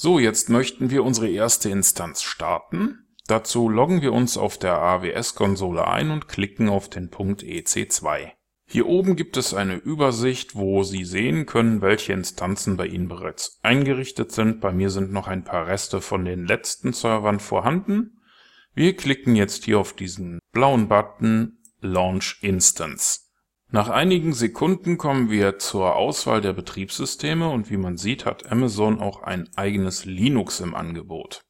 So, jetzt möchten wir unsere erste Instanz starten. Dazu loggen wir uns auf der AWS-Konsole ein und klicken auf den Punkt EC2. Hier oben gibt es eine Übersicht, wo Sie sehen können, welche Instanzen bei Ihnen bereits eingerichtet sind. Bei mir sind noch ein paar Reste von den letzten Servern vorhanden. Wir klicken jetzt hier auf diesen blauen Button Launch Instance. Nach einigen Sekunden kommen wir zur Auswahl der Betriebssysteme und wie man sieht, hat Amazon auch ein eigenes Linux im Angebot.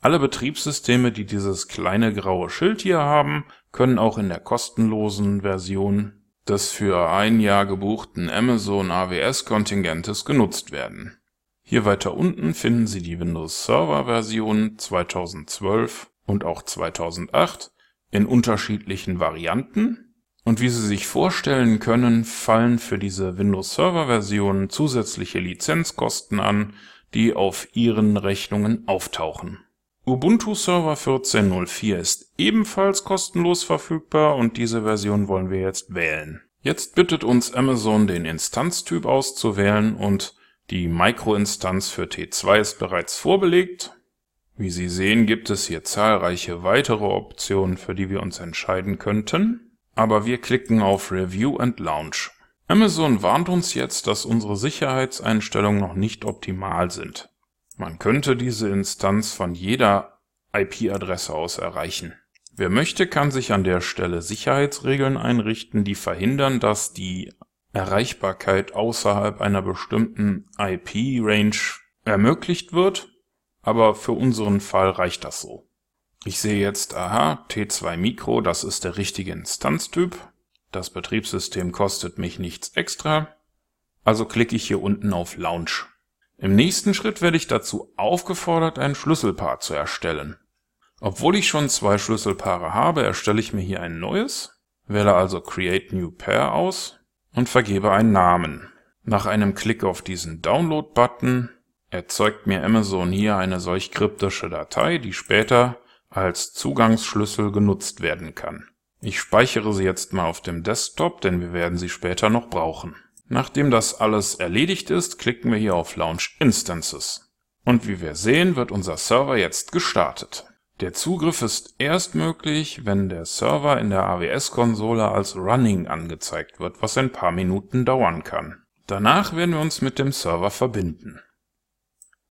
Alle Betriebssysteme, die dieses kleine graue Schild hier haben, können auch in der kostenlosen Version des für ein Jahr gebuchten Amazon AWS Kontingentes genutzt werden. Hier weiter unten finden Sie die Windows Server Version 2012 und auch 2008 in unterschiedlichen Varianten und wie Sie sich vorstellen können, fallen für diese Windows Server Version zusätzliche Lizenzkosten an, die auf Ihren Rechnungen auftauchen. Ubuntu Server 14.04 ist ebenfalls kostenlos verfügbar und diese Version wollen wir jetzt wählen. Jetzt bittet uns Amazon den Instanztyp auszuwählen und die Microinstanz für T2 ist bereits vorbelegt. Wie Sie sehen, gibt es hier zahlreiche weitere Optionen, für die wir uns entscheiden könnten aber wir klicken auf Review and Launch. Amazon warnt uns jetzt, dass unsere Sicherheitseinstellungen noch nicht optimal sind. Man könnte diese Instanz von jeder IP-Adresse aus erreichen. Wer möchte, kann sich an der Stelle Sicherheitsregeln einrichten, die verhindern, dass die Erreichbarkeit außerhalb einer bestimmten IP-Range ermöglicht wird, aber für unseren Fall reicht das so. Ich sehe jetzt, aha, T2 Micro, das ist der richtige Instanztyp. Das Betriebssystem kostet mich nichts extra. Also klicke ich hier unten auf Launch. Im nächsten Schritt werde ich dazu aufgefordert, ein Schlüsselpaar zu erstellen. Obwohl ich schon zwei Schlüsselpaare habe, erstelle ich mir hier ein neues, wähle also Create New Pair aus und vergebe einen Namen. Nach einem Klick auf diesen Download-Button erzeugt mir Amazon hier eine solch kryptische Datei, die später als Zugangsschlüssel genutzt werden kann. Ich speichere sie jetzt mal auf dem Desktop, denn wir werden sie später noch brauchen. Nachdem das alles erledigt ist, klicken wir hier auf Launch Instances. Und wie wir sehen, wird unser Server jetzt gestartet. Der Zugriff ist erst möglich, wenn der Server in der AWS-Konsole als Running angezeigt wird, was ein paar Minuten dauern kann. Danach werden wir uns mit dem Server verbinden.